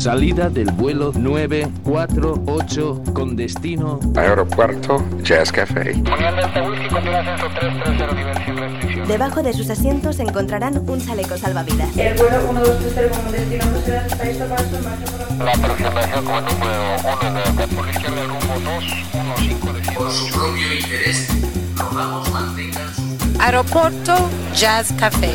Salida del vuelo 948 con destino Aeropuerto Jazz Café. Debajo de sus asientos encontrarán un chaleco salvavidas. El vuelo 1230 como destino Bruselas está listo para su marcha por la... Aproximación como número 1 de por la izquierda rumbo 215 de Por su propio interés, rogamos mantengan su... Aeropuerto Jazz Café.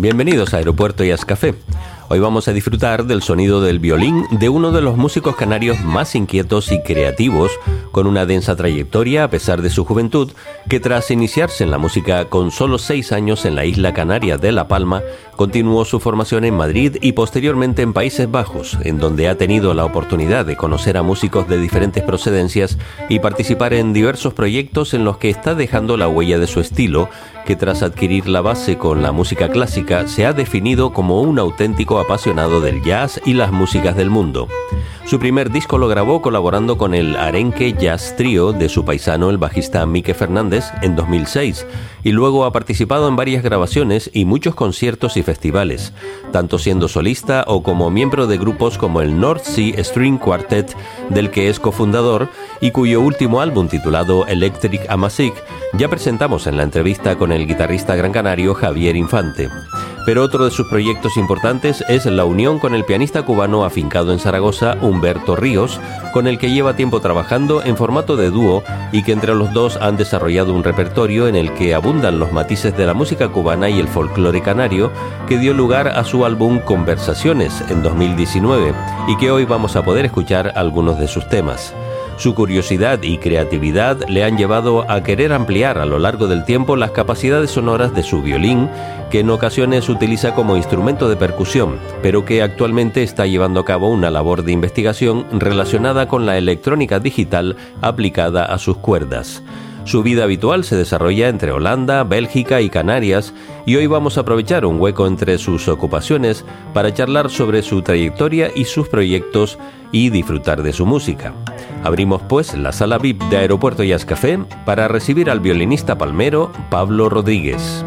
Bienvenidos a Aeropuerto Jazz Café. Hoy vamos a disfrutar del sonido del violín de uno de los músicos canarios más inquietos y creativos, con una densa trayectoria a pesar de su juventud, que tras iniciarse en la música con solo seis años en la isla canaria de La Palma, continuó su formación en Madrid y posteriormente en Países Bajos, en donde ha tenido la oportunidad de conocer a músicos de diferentes procedencias y participar en diversos proyectos en los que está dejando la huella de su estilo, que tras adquirir la base con la música clásica se ha definido como un auténtico apasionado del jazz y las músicas del mundo. Su primer disco lo grabó colaborando con el Arenque Jazz Trio de su paisano el bajista Mike Fernández en 2006 y luego ha participado en varias grabaciones y muchos conciertos y festivales, tanto siendo solista o como miembro de grupos como el North Sea String Quartet del que es cofundador y cuyo último álbum titulado Electric Amasic ya presentamos en la entrevista con el guitarrista gran canario Javier Infante. Pero otro de sus proyectos importantes es la unión con el pianista cubano afincado en Zaragoza, Humberto Ríos, con el que lleva tiempo trabajando en formato de dúo y que entre los dos han desarrollado un repertorio en el que abundan los matices de la música cubana y el folclore canario, que dio lugar a su álbum Conversaciones en 2019 y que hoy vamos a poder escuchar algunos de sus temas. Su curiosidad y creatividad le han llevado a querer ampliar a lo largo del tiempo las capacidades sonoras de su violín, que en ocasiones utiliza como instrumento de percusión, pero que actualmente está llevando a cabo una labor de investigación relacionada con la electrónica digital aplicada a sus cuerdas. Su vida habitual se desarrolla entre Holanda, Bélgica y Canarias y hoy vamos a aprovechar un hueco entre sus ocupaciones para charlar sobre su trayectoria y sus proyectos y disfrutar de su música. Abrimos pues la sala VIP de Aeropuerto Jazz Café para recibir al violinista palmero Pablo Rodríguez.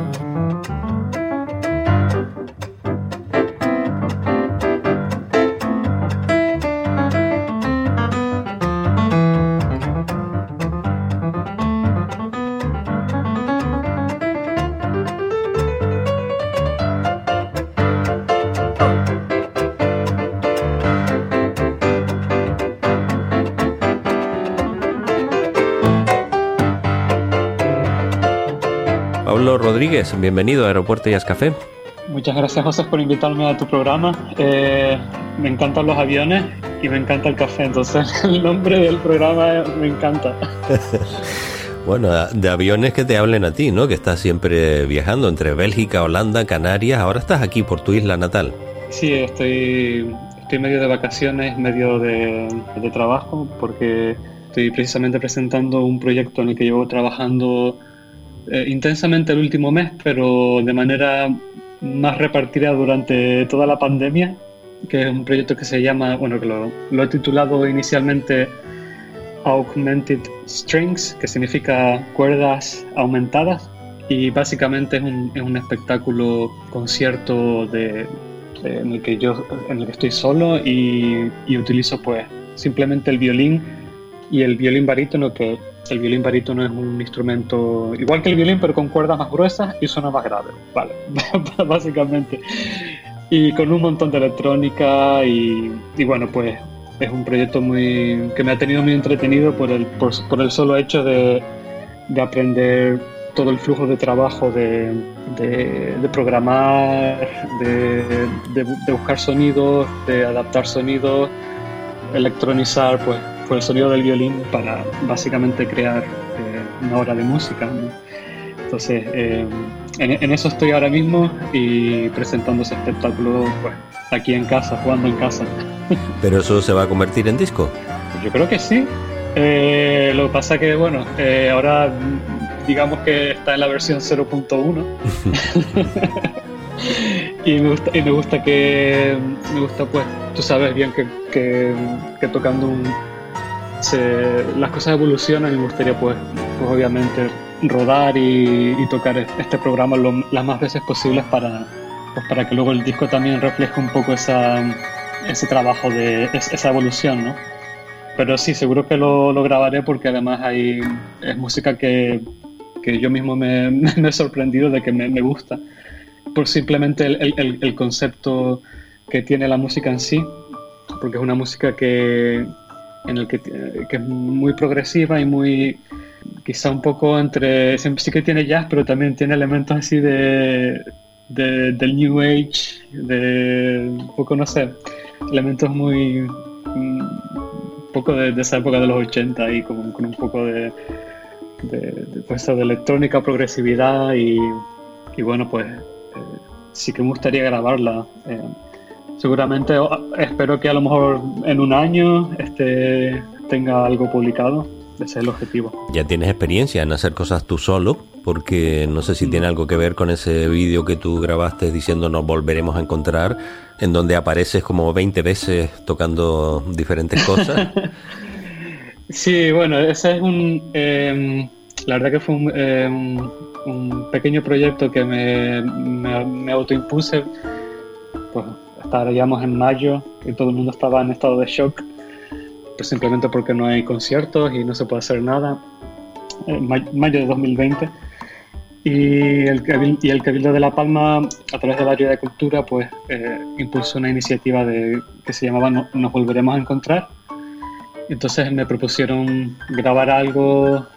Rodríguez, bienvenido a Aeropuerto Jazz Café. Muchas gracias José por invitarme a tu programa. Eh, me encantan los aviones y me encanta el café, entonces el nombre del programa me encanta. bueno, de aviones que te hablen a ti, ¿no? Que estás siempre viajando entre Bélgica, Holanda, Canarias, ahora estás aquí por tu isla natal. Sí, estoy, estoy medio de vacaciones, medio de, de trabajo, porque estoy precisamente presentando un proyecto en el que llevo trabajando eh, intensamente el último mes, pero de manera más repartida durante toda la pandemia, que es un proyecto que se llama, bueno, que lo, he titulado inicialmente Augmented Strings, que significa cuerdas aumentadas, y básicamente es un, es un espectáculo concierto en el que yo en el que estoy solo y, y utilizo pues simplemente el violín y el violín barítono que el violín barítono es un instrumento igual que el violín, pero con cuerdas más gruesas y suena más grave, vale, básicamente. Y con un montón de electrónica y, bueno, pues es un proyecto muy que me ha tenido muy entretenido por el, por, el solo hecho de, de, aprender todo el flujo de trabajo de, de, de programar, de, buscar sonidos, de adaptar sonidos, electronizar, pues por el sonido del violín para básicamente crear eh, una obra de música. ¿no? Entonces, eh, en, en, eso estoy ahora mismo y presentando ese espectáculo pues, aquí en casa, jugando en casa. ¿Pero eso se va a convertir en disco? Yo creo que sí. Eh, lo que pasa que, bueno, eh, ahora digamos que está en la versión 0.1. y me gusta y me gusta que me gusta pues tú sabes bien que, que, que tocando un, se, las cosas evolucionan y me gustaría pues, pues obviamente rodar y, y tocar este programa lo, las más veces posibles para, pues para que luego el disco también refleje un poco esa, ese trabajo de esa evolución, ¿no? Pero sí, seguro que lo, lo grabaré porque además hay, es música que, que yo mismo me, me, he sorprendido de que me, me gusta, por simplemente el, el, el, concepto que tiene la música en sí, porque es una música que, en el que, que, es muy progresiva y muy quizá un poco entre sí que tiene jazz pero también tiene elementos así de, de del new age de un poco no sé elementos muy un poco de, de, esa época de los 80 y con, con un poco de de, de, pues, de electrónica progresividad y, y bueno pues eh, sí que me gustaría grabarla eh, seguramente espero que a lo mejor en un año este, tenga algo publicado. Ese es el objetivo. Ya tienes experiencia en hacer cosas tú solo, porque no sé si mm. tiene algo que ver con ese vídeo que tú grabaste diciendo nos volveremos a encontrar, en donde apareces como 20 veces tocando diferentes cosas. sí, bueno, ese es un... Eh, la verdad que fue un, eh, un pequeño proyecto que me, me, me autoimpuse. Pues estaríamos en mayo y todo el mundo estaba en estado de shock, pues simplemente porque no hay conciertos y no se puede hacer nada. En mayo de 2020. Y el, y el Cabildo de La Palma, a través del área de cultura, pues eh, impulsó una iniciativa de, que se llamaba Nos Volveremos a Encontrar. Entonces me propusieron grabar algo,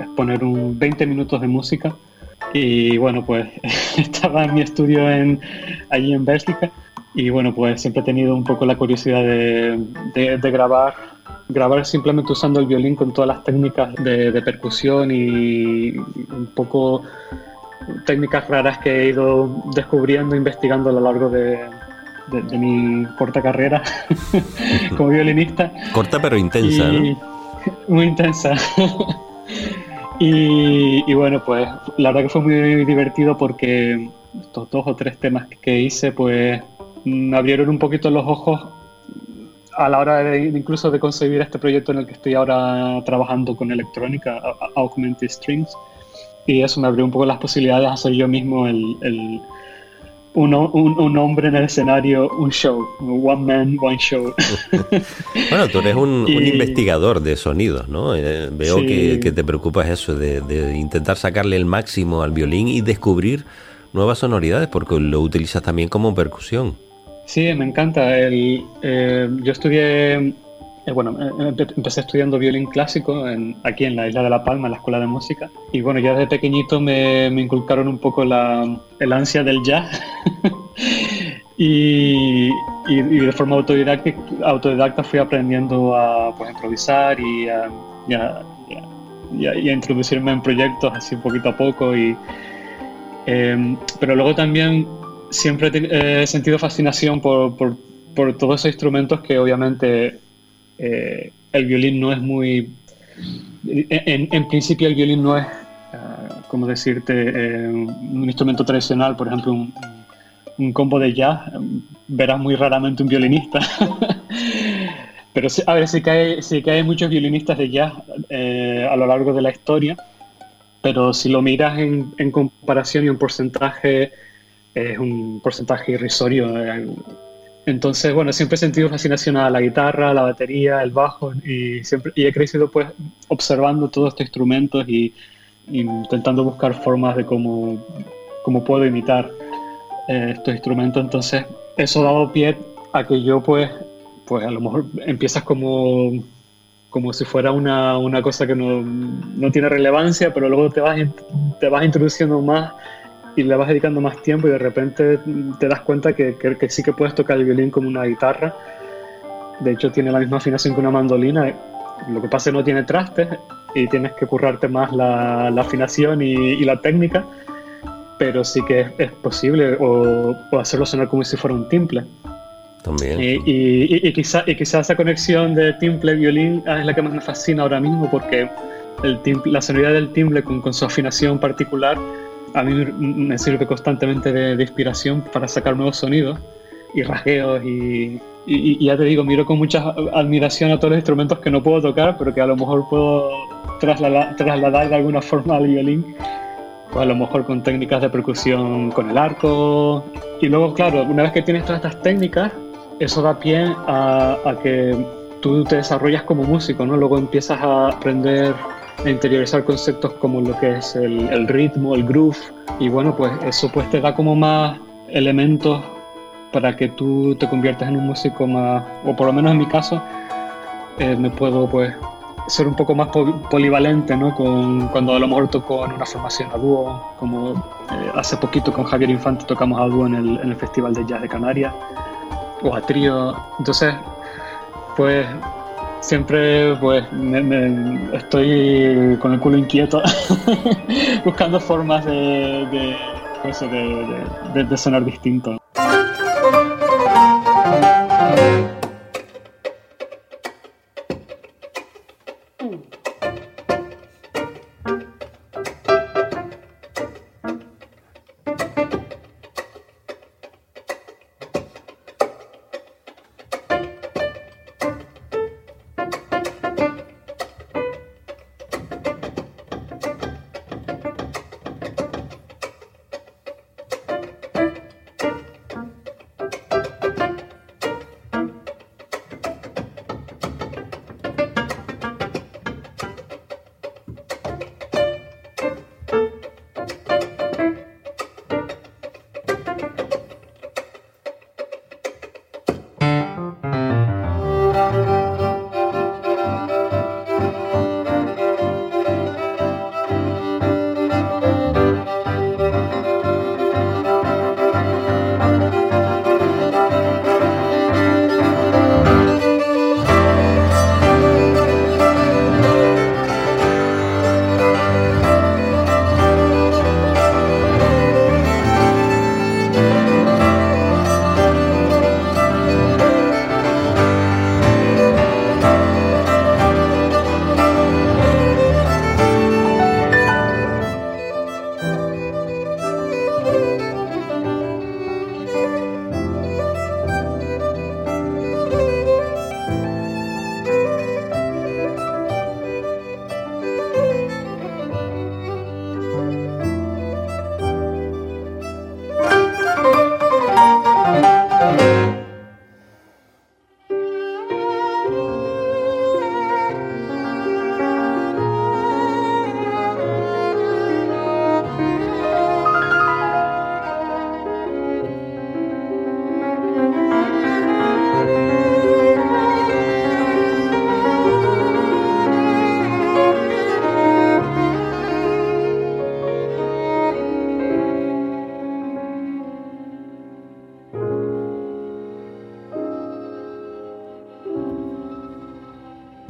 exponer un 20 minutos de música. Y bueno, pues estaba en mi estudio en, allí en Bélgica y bueno, pues siempre he tenido un poco la curiosidad de, de, de grabar, grabar simplemente usando el violín con todas las técnicas de, de, percusión y un poco técnicas raras que he ido descubriendo, investigando a lo largo de, de mi corta carrera como violinista. Corta pero intensa, y, ¿no? Muy intensa. y, y bueno, pues la verdad que fue muy divertido porque estos dos o tres temas que hice, pues me abrieron un poquito los ojos a la hora de, incluso de concebir este proyecto en el que estoy ahora trabajando con electrónica, Augmented Strings. Y eso me abrió un poco las posibilidades de hacer yo mismo el, el un, un, un, hombre en el escenario, un show, one man, one show. bueno, tú eres un, y... un investigador de sonidos, ¿no? Eh, veo sí. que, que, te preocupas eso, de, de intentar sacarle el máximo al violín y descubrir nuevas sonoridades, porque lo utilizas también como percusión. Sí, me encanta. El, eh, yo estudié eh, bueno, eh, empecé estudiando violín clásico aquí en la isla de La Palma, en la escuela de música. Y bueno, ya desde pequeñito me, inculcaron un poco la, el ansia del jazz. y, de forma autodidacta, autodidacta fui aprendiendo a pues, improvisar y a, introducirme en proyectos así poquito a poco. Y, em, pero luego también siempre he sentido fascinación por, por, todos esos instrumentos que obviamente eh, el violín no es muy... En, principio el violín no es, uh, como decirte, eh, un instrumento tradicional, por ejemplo, un, combo de jazz, verás muy raramente un violinista. Pero a ver, sí que hay, sí muchos violinistas de jazz eh, a lo largo de la historia, pero si lo miras en, en comparación y un porcentaje, es un porcentaje irrisorio entonces, bueno, siempre he sentido fascinación a la guitarra, la batería, el bajo y, siempre, y he crecido pues observando todos estos instrumentos y, intentando buscar formas de cómo, cómo puedo imitar eh, estos instrumentos. Entonces, eso ha dado pie a que yo pues, pues a lo mejor empiezas como, como si fuera una, una cosa que no, no, tiene relevancia, pero luego te vas, te vas introduciendo más y le vas dedicando más tiempo y de repente te das cuenta que, que, sí que puedes tocar el violín como una guitarra. De hecho, tiene la misma afinación que una mandolina. Lo que pasa es que no tiene trastes y tienes que currarte más la, la afinación y, y, la técnica, pero sí que es, posible o, o, hacerlo sonar como si fuera un timple. También. Y, y, y quizá, y quizá esa conexión de timple-violín es la que más me fascina ahora mismo porque el timple, la sonoridad del timbre con, con su afinación particular a mí me sirve constantemente de, inspiración para sacar nuevos sonidos y rasgueos y, ya te digo, miro con mucha admiración a todos los instrumentos que no puedo tocar, pero que a lo mejor puedo trasladar, trasladar de alguna forma al violín, pues a lo mejor con técnicas de percusión con el arco. Y luego, claro, una vez que tienes todas estas técnicas, eso da pie a, a que tú te desarrollas como músico, ¿no? Luego empiezas a aprender interiorizar conceptos como lo que es el, ritmo, el groove, y bueno, pues eso pues te da como más elementos para que tú te conviertas en un músico más, o por lo menos en mi caso, eh, me puedo pues ser un poco más polivalente, ¿no? Con, cuando a lo mejor toco en una formación a dúo, como eh, hace poquito con Javier Infante tocamos a dúo en el, en el Festival de Jazz de Canarias, o a trío. Entonces, pues siempre pues estoy con el culo inquieto buscando formas de, pues, de sonar distinto.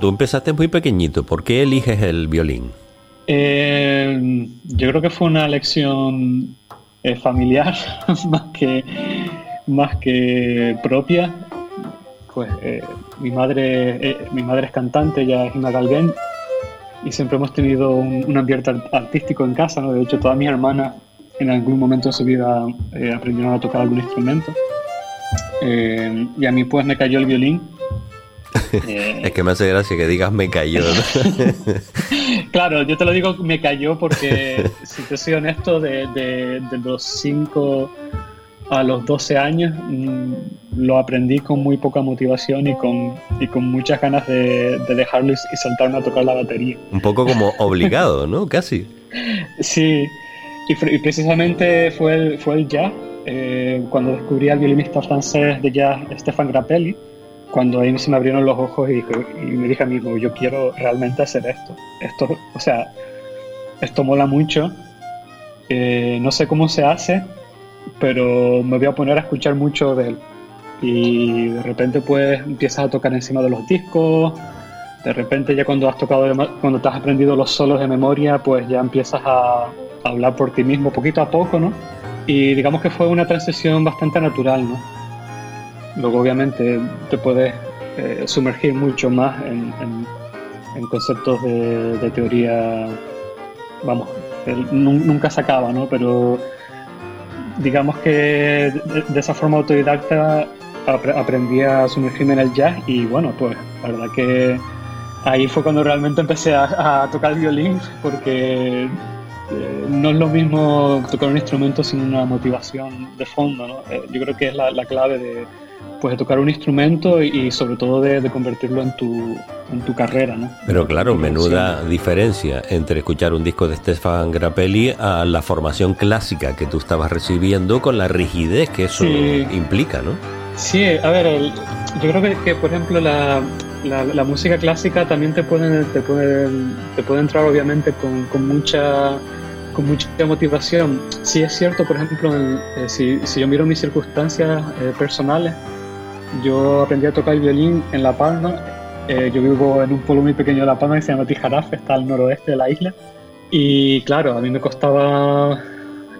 Empezaste muy pequeñito, ¿por qué eliges el violín? Eh, yo creo que fue una lección eh, familiar más que, más que propia. Pues eh, mi, madre, mi madre es cantante, ella es una galguén, y siempre hemos tenido un, un, ambiente artístico en casa. ¿no? De hecho, todas mis hermanas en algún momento de su vida aprendieron a tocar algún instrumento. y a mí pues me cayó el violín eh, es que me hace gracia que digas me cayó. claro, yo te lo digo me cayó porque, si te soy honesto, de, de, los 5 a los 12 años mm, lo aprendí con muy poca motivación y con, y con muchas ganas de, de dejarlo y, saltarme a tocar la batería. Un poco como obligado, ¿no? Casi. Sí, y, precisamente fue el, fue el jazz, eh, cuando descubrí al violinista francés de jazz Stefan Grappelli cuando ahí se me abrieron los ojos y, me dije a mí, yo quiero realmente hacer esto. Esto, o sea, esto mola mucho. Eh, no sé cómo se hace, pero me voy a poner a escuchar mucho de él. Y de repente pues empiezas a tocar encima de los discos. De repente ya cuando has tocado, cuando te has aprendido los solos de memoria, pues ya empiezas a, a hablar por ti mismo poquito a poco, ¿no? Y digamos que fue una transición bastante natural, ¿no? Luego, obviamente, te puedes eh, sumergir mucho más en, conceptos de, teoría, vamos, nunca se acaba, ¿no? Pero digamos que de, esa forma autodidacta aprendí a sumergirme en el jazz y bueno, pues la verdad que ahí fue cuando realmente empecé a, tocar el violín porque eh, no es lo mismo tocar un instrumento sin una motivación de fondo, ¿no? Eh, yo creo que es la clave de pues de tocar un instrumento y, sobre todo de, convertirlo en tu, en tu carrera, ¿no? Pero claro, menuda diferencia entre escuchar un disco de Stefan Grappelli a la formación clásica que tú estabas recibiendo con la rigidez que eso implica, ¿no? Sí, a ver, yo creo que, por ejemplo la, la, música clásica también te puede, te puede, te puede entrar obviamente con, con mucha con mucha motivación. Sí es cierto, por ejemplo, eh, si, si, yo miro mis circunstancias eh, personales, yo aprendí a tocar el violín en La Palma. Eh, yo vivo en un pueblo muy pequeño de La Palma que se llama Tijarafe, está al noroeste de la isla. Y claro, a mí me costaba,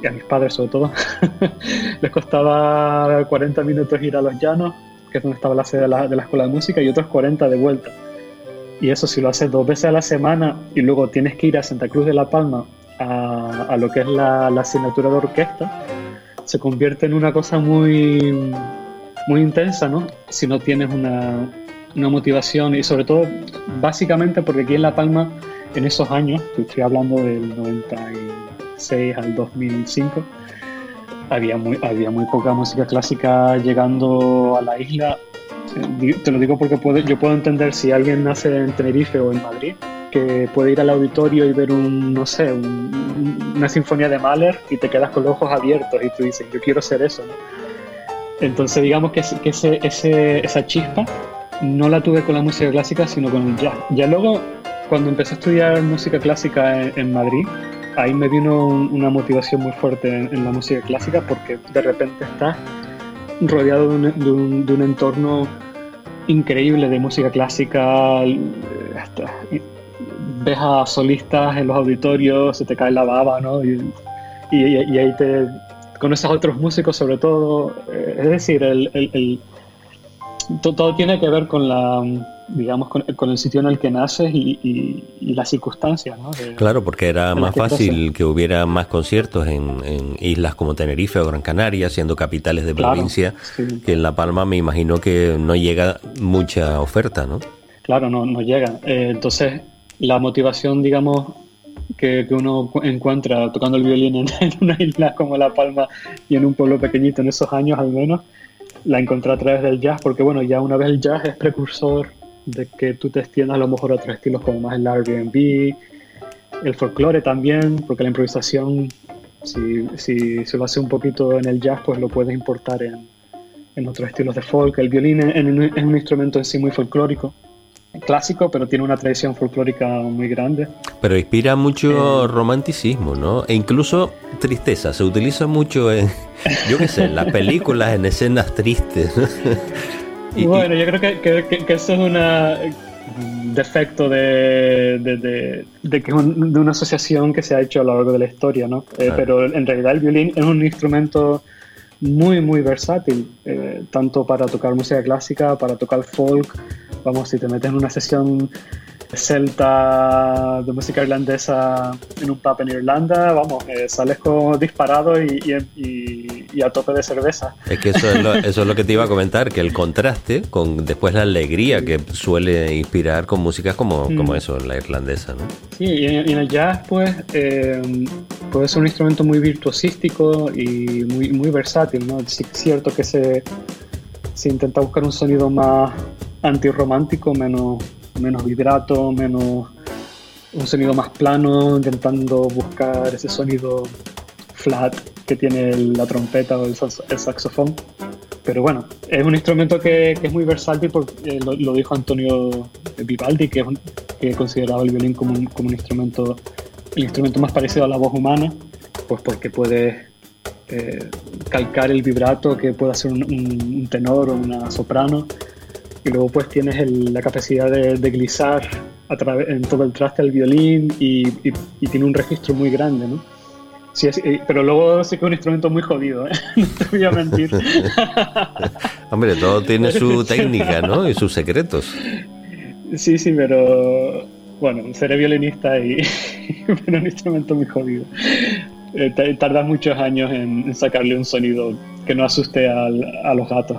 y a mis padres sobre todo, les costaba 40 minutos ir a Los Llanos, que es donde estaba la sede de la, de la escuela de música, y otros 40 de vuelta. Y eso si lo haces dos veces a la semana y luego tienes que ir a Santa Cruz de La Palma a, lo que es la, la asignatura de orquesta, se convierte en una cosa muy muy intensa, ¿no? Si no tienes una, una motivación y sobre todo, básicamente porque aquí en La Palma, en esos años, estoy hablando del 96 al 2005, había muy, había muy poca música clásica llegando a la isla. Eh, te lo digo porque puede, yo puedo entender si alguien nace en Tenerife o en Madrid, que puede ir al auditorio y ver un, no sé, una sinfonía de Mahler y te quedas con los ojos abiertos y tú dices, yo quiero ser eso, ¿no? Entonces digamos que, que ese, ese, esa chispa no la tuve con la música clásica, sino con el jazz. Ya luego, cuando empecé a estudiar música clásica en, Madrid, ahí me vino una motivación muy fuerte en, la música clásica porque de repente estás rodeado de un, de un, entorno increíble de música clásica, ves a solistas en los auditorios, se te cae la baba, ¿no? y, y ahí te, con esos otros músicos sobre todo. Eh, es decir, el, el, todo, tiene que ver con la digamos con, el sitio en el que naces y, y, las circunstancias. ¿no? claro, porque era más fácil que hubiera más conciertos en, islas como Tenerife o Gran Canaria, siendo capitales de provincia, que en La Palma me imagino que no llega mucha oferta, ¿no? Claro, no, no llega. Eh, entonces, la motivación, digamos, que, uno encuentra tocando el violín en, una isla como La Palma y en un pueblo pequeñito en esos años al menos, la encontré a través del jazz, porque bueno, ya una vez el jazz es precursor de que tú te extiendas a lo mejor a otros estilos como más el Airbnb, el folclore también, porque la improvisación, si, si se hace un poquito en el jazz, pues lo puedes importar en, en otros estilos de folk. El violín es un instrumento en sí muy folclórico clásico, pero tiene una tradición folclórica muy grande. Pero inspira mucho eh, romanticismo, ¿no? E incluso tristeza. Se utiliza mucho en, yo qué sé, en las películas, en escenas tristes. y, bueno, yo creo que, que, eso es una... defecto de, de, de, que de una asociación que se ha hecho a lo largo de la historia, ¿no? Eh, pero en realidad el violín es un instrumento muy, muy versátil, eh, tanto para tocar música clásica, para tocar folk. Vamos, si te metes en una sesión celta de música irlandesa en un pub en Irlanda, vamos, eh, sales como disparado y, a tope de cerveza. Es que eso es, lo, eso es lo que te iba a comentar, que el contraste con después la alegría que suele inspirar con músicas como, mm. como eso, la irlandesa, ¿no? Sí, y en, el jazz pues eh, puede ser un instrumento muy virtuosístico y muy, muy versátil, ¿no? Es cierto que se, se intenta buscar un sonido más antirromántico, menos menos vibrato, menos un sonido más plano, intentando buscar ese sonido flat que tiene la trompeta o el, saxofón. Pero bueno, es un instrumento que, es muy versátil, porque eh, lo, dijo Antonio Vivaldi, que, que consideraba el violín como un, como un instrumento, el instrumento más parecido a la voz humana, pues porque puede eh, calcar el vibrato que puede hacer un, un tenor o una soprano y luego pues tienes la capacidad de, de glisar a en todo el traste del violín y, tiene un registro muy grande, ¿no? Sí, pero luego sí que es un instrumento muy jodido, ¿eh? no te voy a mentir. Hombre, todo tiene su técnica, ¿no? Y sus secretos. Sí, sí, pero bueno, seré violinista y pero un instrumento muy jodido. Eh, tardas muchos años en, sacarle un sonido que no asuste a los gatos.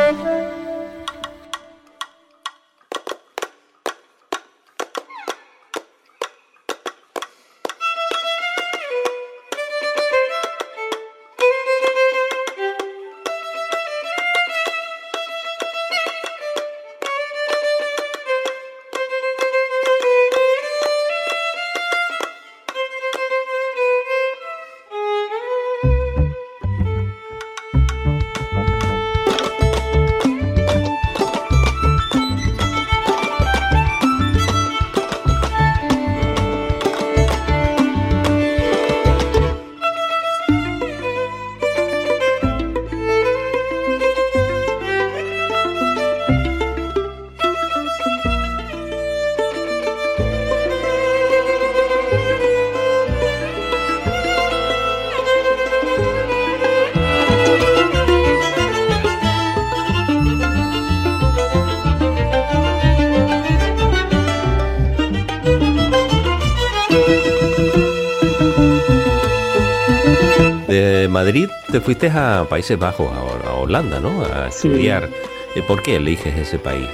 Madrid te fuiste a Países Bajos, a, Holanda, ¿no? A estudiar. Eh, ¿Por qué eliges ese país?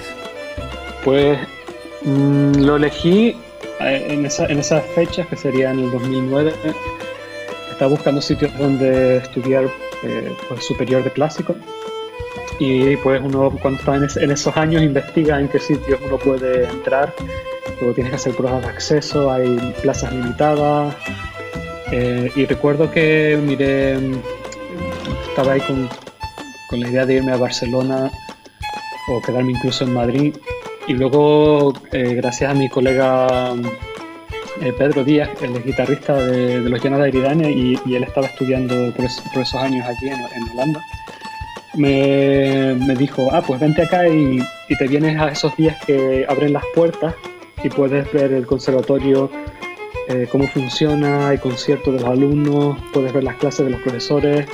Pues mm, lo elegí eh, en, esa- en esas fechas, que sería en el 2009. Estaba buscando sitios donde estudiar eh, pues, superior de clásico. Y pues uno cuando está en, es- en esos años investiga en qué sitios uno puede entrar. Luego tienes que hacer pruebas de acceso, hay plazas limitadas. Eh, y recuerdo que miré, estaba ahí con, con la idea de irme a Barcelona o quedarme incluso en Madrid. Y luego, eh, gracias a mi colega eh, Pedro Díaz, es guitarrista de, Los Llanos de Aridane y, él estaba estudiando por, es- por esos años allí en, en Holanda, me, me dijo, ah, pues vente acá y, y te vienes a esos días que abren las puertas y puedes ver el conservatorio, eh, cómo funciona, hay conciertos de los alumnos, puedes ver las clases de los profesores,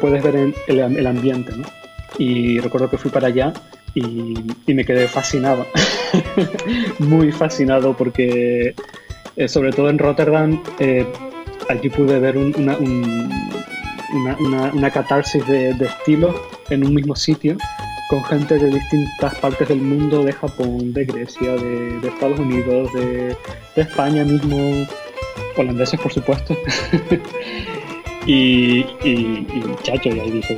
puedes ver el, ambiente, ¿no? Y recuerdo que fui para allá y, me quedé fascinado, muy fascinado porque eh, sobre todo en Rotterdam eh, allí pude ver un- una, un- una, una- una catarsis de, de estilos en un mismo sitio con gente de distintas partes del mundo, de Japón, de Grecia, de, Estados Unidos, de, de España mismo, holandeses por supuesto. y, y, y chacho, y ahí dije,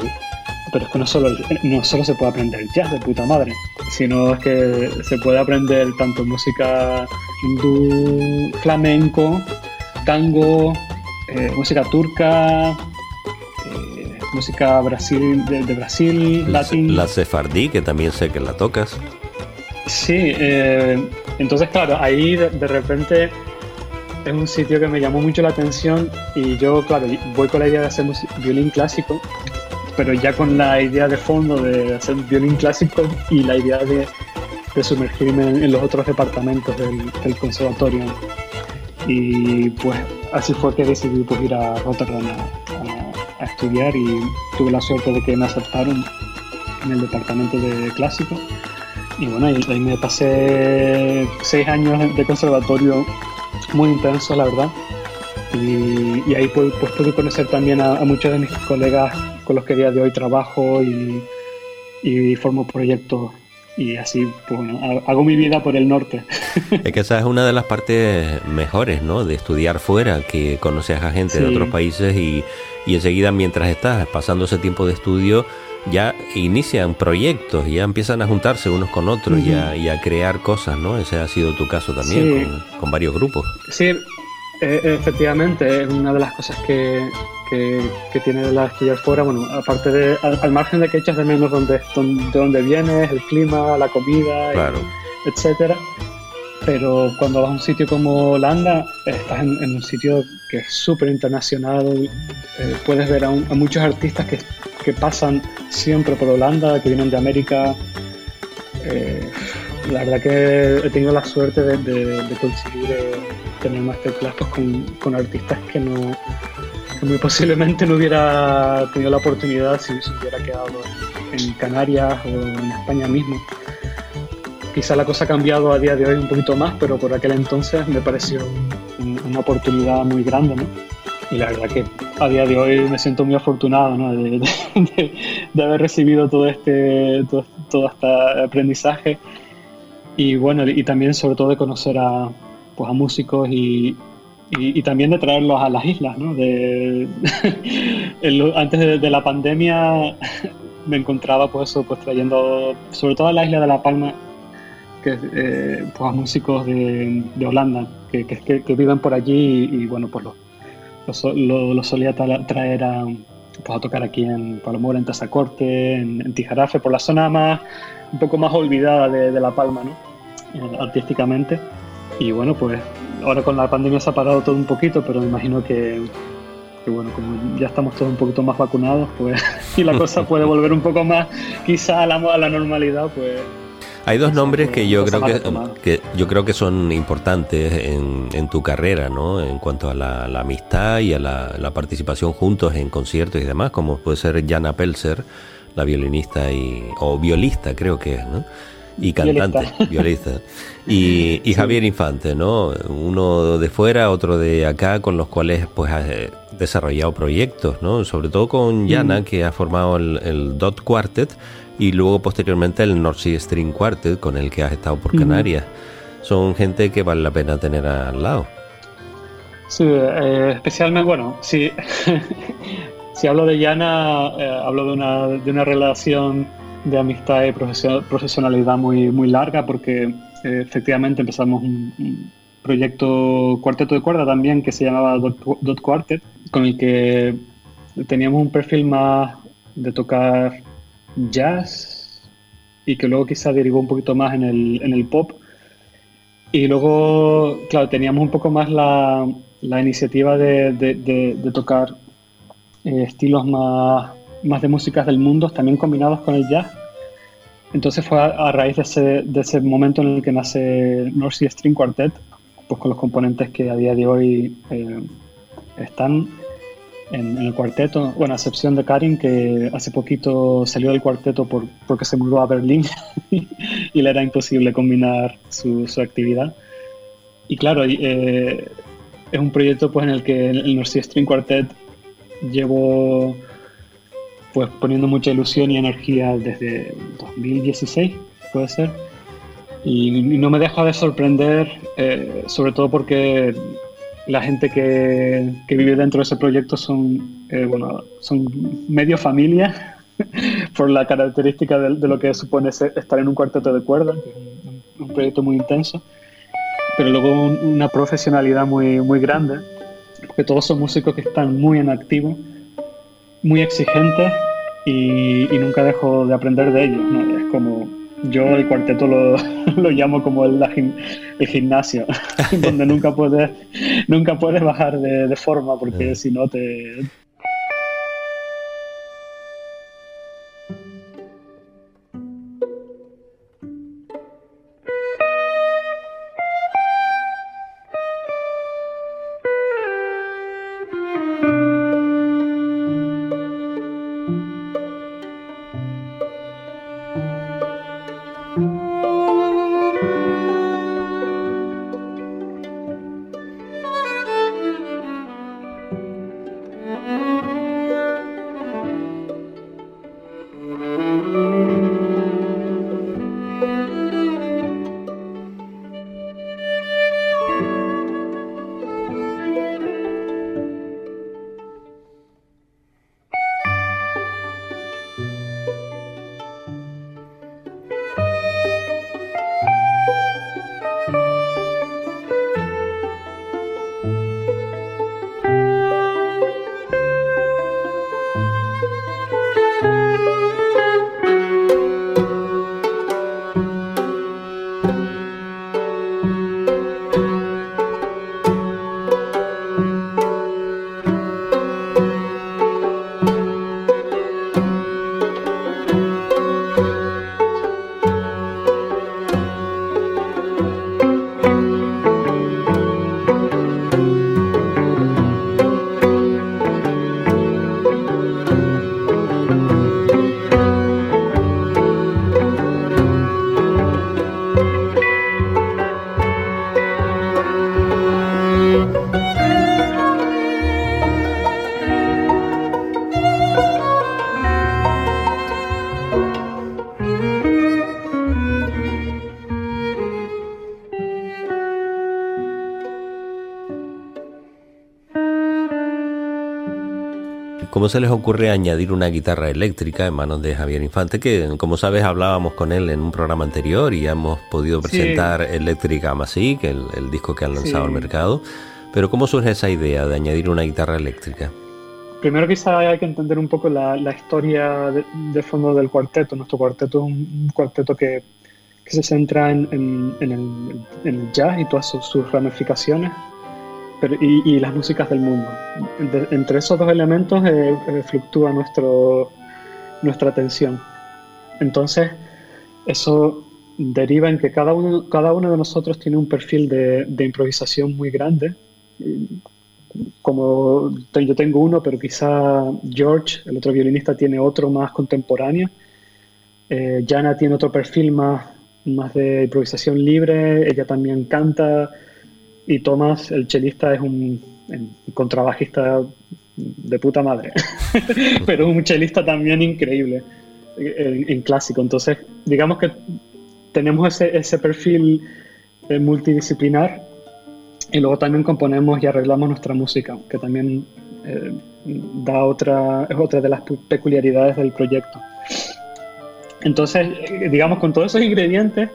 pero es que no solo, no solo se puede aprender jazz de puta madre, sino es que se puede aprender tanto música hindú, flamenco, tango, eh, música turca, música Brasil, de, de Brasil, La, latín. la sefardí, que también sé que la tocas. Sí, eh, entonces claro, ahí de, de repente es un sitio que me llamó mucho la atención y yo, claro, voy con la idea de hacer violín clásico, pero ya con la idea de fondo de hacer violín clásico y la idea de, de sumergirme en, en los otros departamentos del, del conservatorio. Y pues así fue que decidí pues, ir a Rotterdam a, estudiar y tuve la suerte de que me aceptaron en el departamento de clásico. Y bueno, ahí, ahí me pasé seis años de conservatorio muy intensos, la verdad. Y, ahí pues, pues pude conocer también a, muchos de mis colegas con los que a día de hoy trabajo y formo proyectos. Y así, pues bueno, ha- hago mi vida por el norte. Es que esa es una de las partes mejores, ¿no? De estudiar fuera, que conoces a gente de otros países y, y enseguida mientras estás pasando ese tiempo de estudio ya inician proyectos, ya empiezan a juntarse unos con otros y, a, y a crear cosas, ¿no? Ese ha sido tu caso también Sí. con, con varios grupos. Sí, eh, efectivamente, es una de las cosas que, que, que tiene la estudiar fuera. Bueno, aparte de, al, al margen de que echas de menos donde, donde, de dónde vienes, el clima, la comida, y- Claro. etcétera. Pero cuando vas a un sitio como Holanda, estás en, en un sitio que es súper internacional. eh, puedes ver a, un- a muchos artistas que, que pasan siempre por Holanda, que vienen de América. Eh, la verdad que he tenido la suerte de, de- de conseguir eh, tener masterclass pues, con, con artistas que no que muy posiblemente no hubiera tenido la oportunidad si, se hubiera quedado en Canarias o en España mismo. Quizá la cosa ha cambiado a día de hoy un poquito más, pero por aquel entonces me pareció una oportunidad muy grande, ¿no? Y la verdad que a día de hoy me siento muy afortunado ¿no? de, de, haber recibido todo este, todo, todo este aprendizaje y bueno, y también sobre todo de conocer a, pues, a músicos y, y, también de traerlos a las islas. ¿no? De, antes de, la pandemia me encontraba pues eso, pues trayendo sobre todo a la isla de La Palma que, eh, pues a músicos de, de Holanda que, que, viven por allí y, bueno, pues los lo, lo, solía traer a, pues a tocar aquí en Palomora, en Tazacorte, en, Tijarafe, por la zona más un poco más olvidada de, de La Palma, ¿no? Eh, artísticamente. Y bueno, pues ahora con la pandemia se ha parado todo un poquito, pero me imagino que, bueno, como ya estamos todos un poquito más vacunados, pues y la cosa puede volver un poco más quizá a la, a la normalidad, pues hay dos nombres que yo creo que, que, yo creo que son importantes en, en tu carrera, ¿no? En cuanto a la, la amistad y a la, la, participación juntos en conciertos y demás, como puede ser Jana Pelser, la violinista y o violista creo que es, ¿no? Y cantante, violista. Y, y Javier Infante, ¿no? Uno de fuera, otro de acá, con los cuales pues has desarrollado proyectos, ¿no? Sobre todo con Yana, mm. que ha formado el, el, Dot Quartet y luego posteriormente el North Sea String Quartet, con el que has estado por Canarias. Son gente que vale la pena tener al lado. Sí, eh, especialmente, bueno, sí. si hablo de Yana, eh, hablo de una, de una relación de amistad y profesionalidad muy, muy larga porque eh, efectivamente empezamos un, proyecto cuarteto de cuerda también que se llamaba Dot, Quartet, con el que teníamos un perfil más de tocar jazz y que luego quizá derivó un poquito más en el, en el pop. Y luego, claro, teníamos un poco más la, la iniciativa de, de, de, tocar eh, estilos más más de músicas del mundo, también combinados con el jazz. Entonces fue a, raíz de ese, de ese, momento en el que nace North Sea String Quartet, pues con los componentes que a día de hoy eh, están en, el cuarteto, bueno, a excepción de Karin, que hace poquito salió del cuarteto por, porque se mudó a Berlín y le era imposible combinar su, su actividad. Y claro, eh, es un proyecto pues, en el que el North Sea String Quartet llevo pues poniendo mucha ilusión y energía desde 2016, puede ser. Y, no me deja de sorprender, eh, sobre todo porque la gente que, vive dentro de ese proyecto son, eh, bueno, son medio familia, por la característica de, lo que supone estar en un cuarteto de cuerda, que es un, proyecto muy intenso, pero luego un, una profesionalidad muy, muy grande, porque todos son músicos que están muy en activo muy exigentes y, y, nunca dejo de aprender de ellos. ¿no? Es como yo el cuarteto lo, lo llamo como el, el gimnasio, donde nunca puedes, nunca puedes bajar de, de forma porque si no te, ¿Cómo se les ocurre añadir una guitarra eléctrica en manos de Javier Infante? Que, como sabes, hablábamos con él en un programa anterior y hemos podido presentar Eléctrica Masic, el, el disco que han lanzado al mercado. Pero ¿cómo surge esa idea de añadir una guitarra eléctrica? Primero quizá hay que entender un poco la, historia de, fondo del cuarteto. Nuestro cuarteto es un, cuarteto que, se centra en, el, jazz y todas sus, ramificaciones y, las músicas del mundo. entre esos dos elementos eh, eh, fluctúa nuestro, nuestra atención. Entonces, eso deriva en que cada uno, cada uno de nosotros tiene un perfil de, improvisación muy grande como yo tengo uno, pero quizá George, el otro violinista, tiene otro más contemporáneo. Eh, Jana tiene otro perfil más, más de improvisación libre, ella también canta. Y Thomas, el chelista, es un, contrabajista de puta madre, pero un chelista también increíble en, clásico. Entonces, digamos que tenemos ese, perfil eh, multidisciplinar y luego también componemos y arreglamos nuestra música, que también eh, da otra, es otra de las peculiaridades del proyecto. Entonces, eh, digamos, con todos esos ingredientes,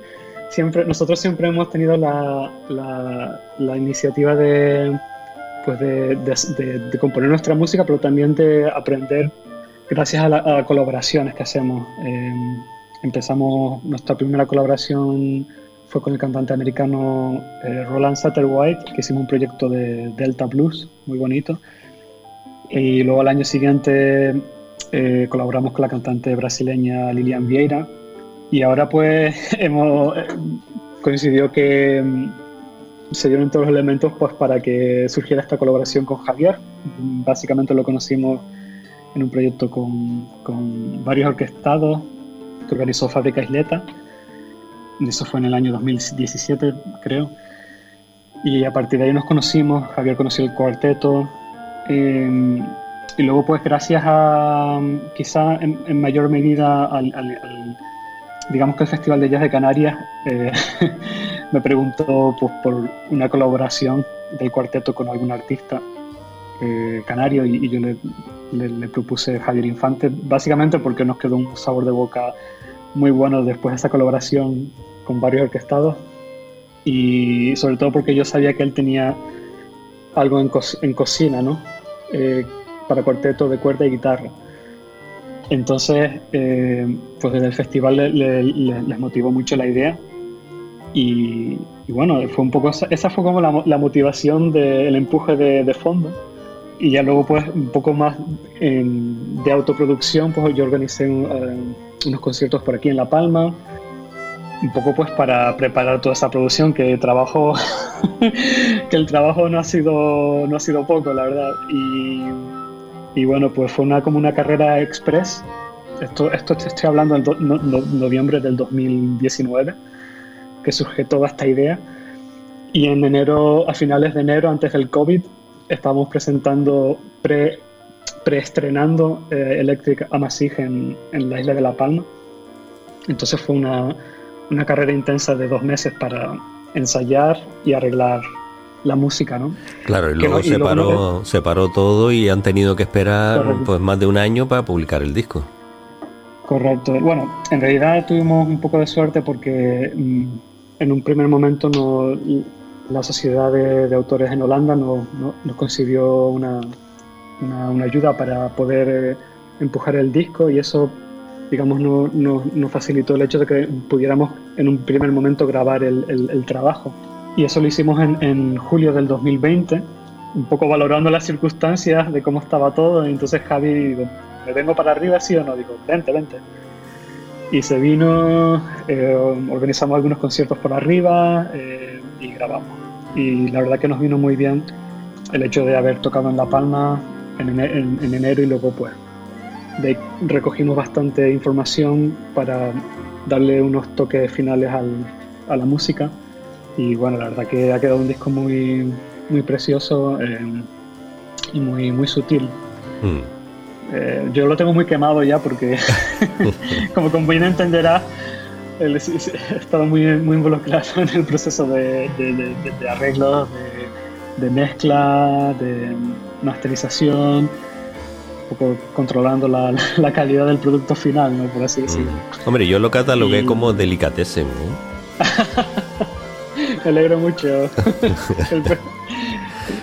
siempre, nosotros siempre hemos tenido la, iniciativa de, pues de, componer nuestra música, pero también de aprender gracias a, las colaboraciones que hacemos. Eh, empezamos nuestra primera colaboración fue con el cantante americano eh, Roland Satterwhite, que hicimos un proyecto de Delta Blues, muy bonito. Y luego al año siguiente eh, colaboramos con la cantante brasileña Lilian Vieira. Y ahora pues hemos eh, coincidió que mm, se dieron todos los elementos pues para que surgiera esta colaboración con Javier. Básicamente lo conocimos en un proyecto con, con varios orquestados que organizó Fábrica Isleta eso fue en el año 2017, creo. Y a partir de ahí nos conocimos, Javier conoció el cuarteto. Em, y luego, pues, gracias a, quizá en, mayor medida al, digamos que el Festival de Jazz de Canarias, eh, me preguntó pues, por una colaboración del cuarteto con algún artista eh, canario y, yo le, propuse Javier Infante, básicamente porque nos quedó un sabor de boca muy bueno después de esa colaboración con varios orquestados y sobre todo porque yo sabía que él tenía algo en, en cocina, ¿no? Eh, para cuarteto de cuerda y guitarra. Entonces, eh, pues desde el festival les motivó mucho la idea y, bueno, fue un poco esa, fue como la, motivación del empuje de, fondo. Y ya luego pues un poco más de autoproducción, pues yo organicé eh, unos conciertos por aquí en La Palma, un poco pues para preparar toda esta producción que trabajo que el trabajo no ha sido no ha sido poco la verdad. Y, y bueno pues fue una como una carrera express. Esto esto estoy hablando en noviembre del 2019 que surge toda esta idea. Y en enero a finales de enero antes del covid estábamos presentando pre preestrenando eh, Electric Amasig en, en la isla de La Palma. Entonces fue una una carrera intensa de dos meses para ensayar y arreglar la música, ¿no? Claro, y luego, se, paró, todo y han tenido que esperar pues más de un año para publicar el disco. Correcto. Bueno, en realidad tuvimos un poco de suerte porque mm, en un primer momento no, la Sociedad de, Autores en Holanda nos no, consiguió una, una, ayuda para poder eh, empujar el disco y eso digamos, nos no, facilitó el hecho de que pudiéramos en un primer momento grabar el, el, trabajo. Y eso lo hicimos en, en, julio del 2020, un poco valorando las circunstancias de cómo estaba todo. Y entonces Javi, digo, ¿me vengo para arriba, sí o no? Digo, vente, vente. Y se vino, eh, organizamos algunos conciertos por arriba eh, y grabamos. Y la verdad que nos vino muy bien el hecho de haber tocado en La Palma en, en, en enero y luego pues de recogimos bastante información para darle unos toques finales al, a la música. Y bueno, la verdad que ha quedado un disco muy, muy precioso eh, y muy, muy sutil. Mm. Eh, yo lo tengo muy quemado ya porque, como, como bien entenderá, he estado muy, muy involucrado en el proceso de, de, de, de arreglos, de, mezcla, de masterización un poco controlando la, la, calidad del producto final, ¿no? Por así decirlo. Mm. Hombre, yo lo catalogué como delicatessen. ¿eh? Me alegro mucho.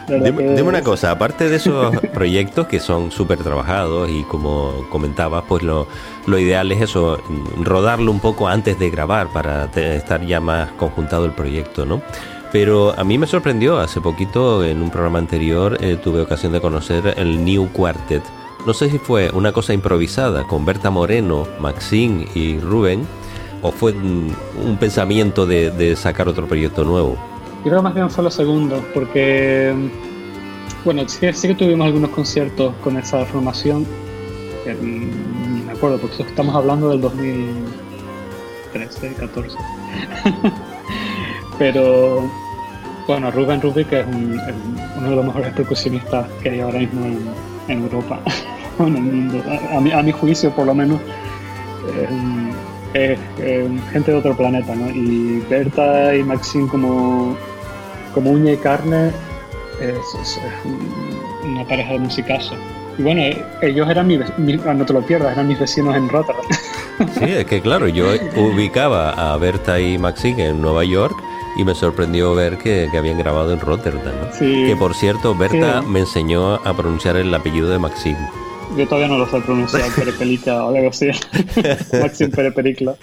Dime, una cosa, aparte de esos proyectos que son súper trabajados y como comentabas, pues lo, lo, ideal es eso, rodarlo un poco antes de grabar para estar ya más conjuntado el proyecto, ¿no? Pero a mí me sorprendió, hace poquito en un programa anterior eh, tuve ocasión de conocer el New Quartet. No sé si fue una cosa improvisada con Berta Moreno, Maxine y Rubén, o fue un, pensamiento de, sacar otro proyecto nuevo. Yo creo más bien fue lo segundo, porque, bueno, sí, que tuvimos algunos conciertos con esa formación, me acuerdo, porque estamos hablando del 2013, 14. Pero, bueno, Rubén Rubik es, uno de los mejores percusionistas que hay ahora mismo en, Europa, en el mundo. A, mi, a mi juicio, por lo menos, es, gente de otro planeta, ¿no? Y Berta y Maxine como como uña y carne es, una pareja de musicazos. Y bueno, ellos eran mi, no te lo pierdas, eran mis vecinos en Rotterdam. Sí, es que claro, yo ubicaba a Berta y Maxine en Nueva York y me sorprendió ver que, habían grabado en Rotterdam. Que por cierto, Berta me enseñó a pronunciar el apellido de Maxine. Yo todavía no lo sé pronunciar, Perepelica o algo así. Maxine Perepericla.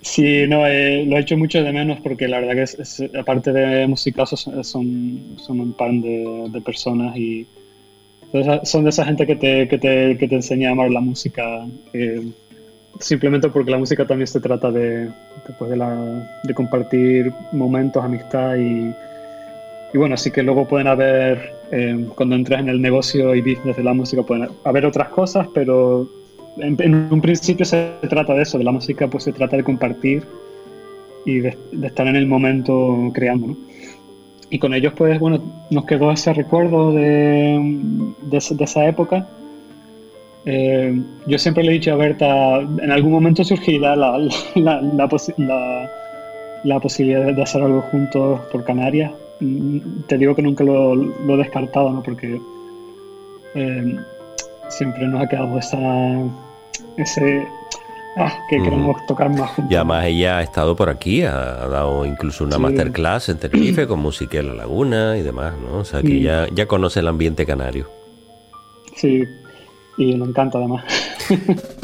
Sí, no, eh, lo he hecho mucho de menos porque la verdad que es, aparte de musicazos son, son un par de, personas y son de esa gente que te, que te, que te enseña a amar la música eh, simplemente porque la música también se trata de, después de, la, de compartir momentos, amistad y, y bueno, así que luego pueden haber, eh, cuando entres en el negocio y business de la música, pueden haber otras cosas, pero en, un principio se trata de eso, de la música pues se trata de compartir y de, estar en el momento creando, ¿no? Y con ellos pues bueno, nos quedó ese recuerdo de, de, esa época. Eh, yo siempre le he dicho a Berta, en algún momento surgirá la, la, la, la posibilidad de hacer algo juntos por Canarias. Mm, te digo que nunca lo, lo he descartado, ¿no? Porque eh, siempre nos ha quedado esa, ese, ah, que queremos tocar más juntos. Y además ella ha estado por aquí, ha, dado incluso una masterclass en Tenerife con música en la laguna y demás, ¿no? O sea que ya, ya conoce el ambiente canario. Sí, y me encanta además.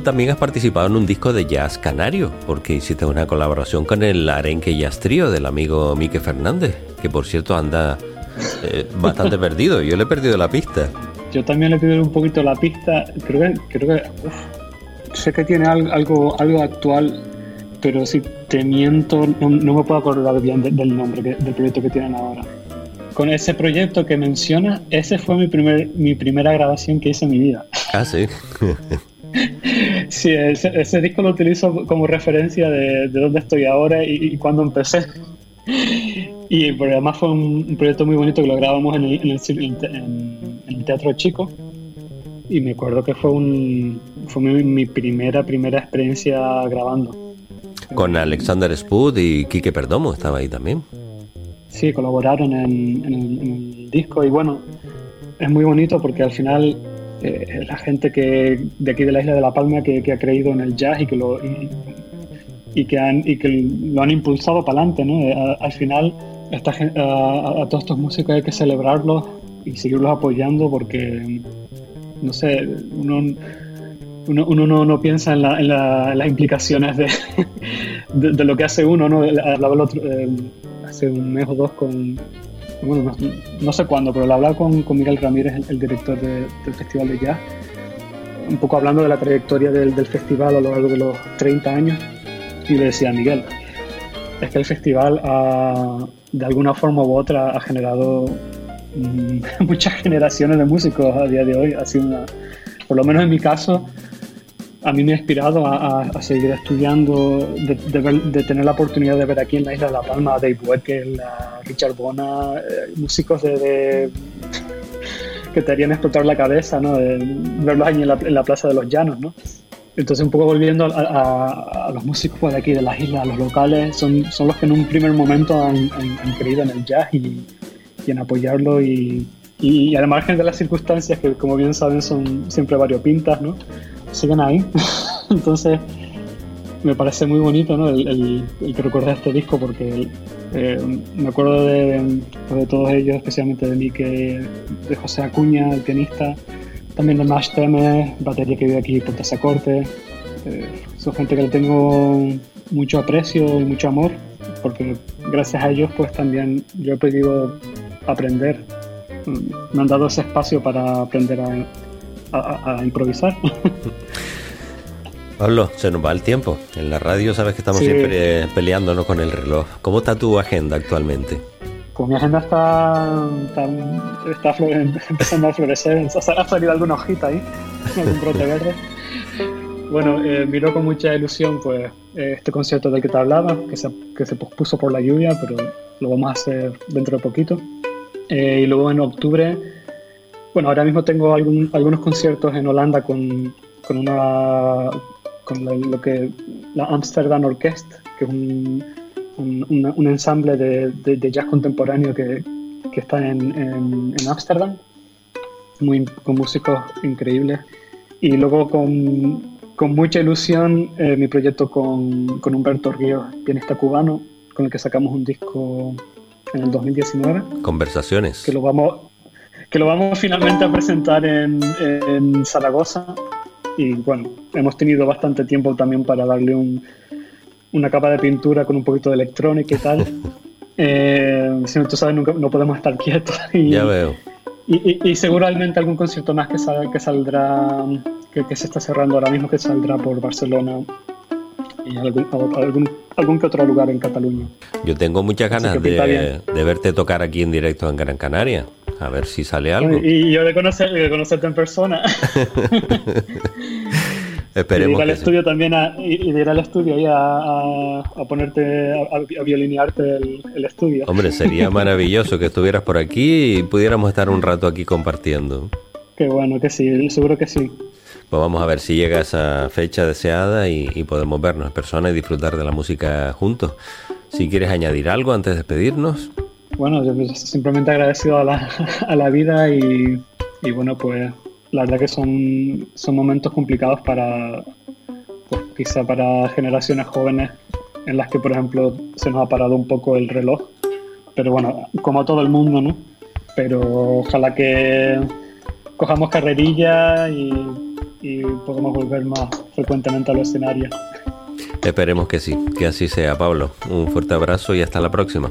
tú también has participado en un disco de jazz canario, porque hiciste una colaboración con el Arenque Jazz Trio del amigo Mique Fernández, que por cierto anda eh, bastante perdido. Yo le he perdido la pista. Yo también le he perdido un poquito la pista. Creo que, creo que sé que tiene algo, algo actual, pero si te miento, no, me puedo acordar bien del nombre del proyecto que tienen ahora. Con ese proyecto que menciona, ese fue mi, primer, mi primera grabación que hice en mi vida. Ah, sí. sí, ese, disco lo utilizo como referencia de, de dónde estoy ahora y, y cuándo empecé. Y pero además fue un, proyecto muy bonito que lo grabamos en el, en el, Teatro Chico. Y me acuerdo que fue, un, fue mi, primera, primera experiencia grabando. Con Alexander Spud y Quique Perdomo estaba ahí también. Sí, colaboraron en, el, disco y bueno, es muy bonito porque al final eh, la gente que de aquí de la isla de La Palma que, ha creído en el jazz y que lo, y que, han, y que lo han impulsado para adelante. ¿no? Eh, al final, esta, a, a, todos estos músicos hay que celebrarlos y seguirlos apoyando porque, no sé, uno, uno, uno no, piensa en, la, en, las implicaciones de, de, lo que hace uno. ¿no? Hablaba el otro, eh, hace un mes o dos con, bueno, no, sé cuándo, pero lo hablaba con, Miguel Ramírez, el, director del Festival de Jazz, un poco hablando de la trayectoria del, festival a lo largo de los 30 años y le decía a Miguel, es que el festival de alguna forma u otra ha generado mm, muchas generaciones de músicos a día de hoy. Ha sido por lo menos en mi caso, a mí me ha inspirado a, seguir estudiando, de, tener la oportunidad de ver aquí en la isla de La Palma a Dave Weckl, a Richard Bona, eh, músicos de, que te harían explotar la cabeza, ¿no? Verlos ahí en la, Plaza de los Llanos, ¿no? Entonces, un poco volviendo a, los músicos de aquí, de las islas, los locales, son, los que en un primer momento han, creído en el jazz y, en apoyarlo y, y, al margen de las circunstancias que, como bien saben, son siempre variopintas, ¿no? Siguen ahí. Entonces, me parece muy bonito. El, que recordé este disco porque eh, me acuerdo de, todos ellos, especialmente de que de José Acuña, el pianista, también de Mash Temes, batería que vive aquí por Tazacorte. Eh, son gente que le tengo mucho aprecio y mucho amor, porque gracias a ellos pues también yo he podido aprender. Mm, me han dado ese espacio para aprender a, improvisar. Pablo, se nos va el tiempo. En la radio sabes que estamos siempre peleándonos con el reloj. ¿Cómo está tu agenda actualmente? Pues mi agenda está, está, empezando a florecer, ha salido alguna hojita ahí, algún brote verde. Bueno, eh, miro con mucha ilusión pues eh, este concierto del que te hablaba, que se, que se pospuso por la lluvia, pero lo vamos a hacer dentro de poquito. Eh, y luego en octubre, bueno, ahora mismo tengo algún, algunos conciertos en Holanda con, con una con lo que la Amsterdam Orchestra, que es un, un, ensamble de, jazz contemporáneo que, está en Ámsterdam, muy con músicos increíbles. Y luego con, mucha ilusión eh, mi proyecto con, Humberto Ríos, pianista cubano, con el que sacamos un disco en el 2019. Conversaciones. Que lo vamos, que lo vamos finalmente a presentar en, en Zaragoza. Y bueno, hemos tenido bastante tiempo también para darle un, una capa de pintura con un poquito de electrónica y tal. eh, si tú sabes, nunca, no podemos estar quietos. Y, ya veo. Y, seguramente algún concierto más que, que saldrá, que, se está cerrando ahora mismo, que saldrá por Barcelona y algún, algún, que otro lugar en Cataluña. Yo tengo muchas ganas de, de, verte tocar aquí en directo en Gran Canaria. A ver si sale algo. Y, yo de, conocer, de conocerte en persona. Esperemos. Y ir al estudio también a, ir al estudio ahí a, a, ponerte, a, violinearte el, estudio. Hombre, sería maravilloso que estuvieras por aquí y pudiéramos estar un rato aquí compartiendo. Qué bueno, que sí, seguro que sí. Pues vamos a ver si llega esa fecha deseada y, podemos vernos en persona y disfrutar de la música juntos. Si quieres añadir algo antes de despedirnos. Bueno, yo simplemente agradecido a la, a la vida y, y bueno, pues la verdad que son, son momentos complicados para, pues, quizá para generaciones jóvenes en las que, por ejemplo, se nos ha parado un poco el reloj. Pero bueno, como todo el mundo, ¿no? Pero ojalá que, cojamos carrerilla y, y podamos volver más frecuentemente a los escenarios. Esperemos que sí, que así sea, Pablo. Un fuerte abrazo y hasta la próxima.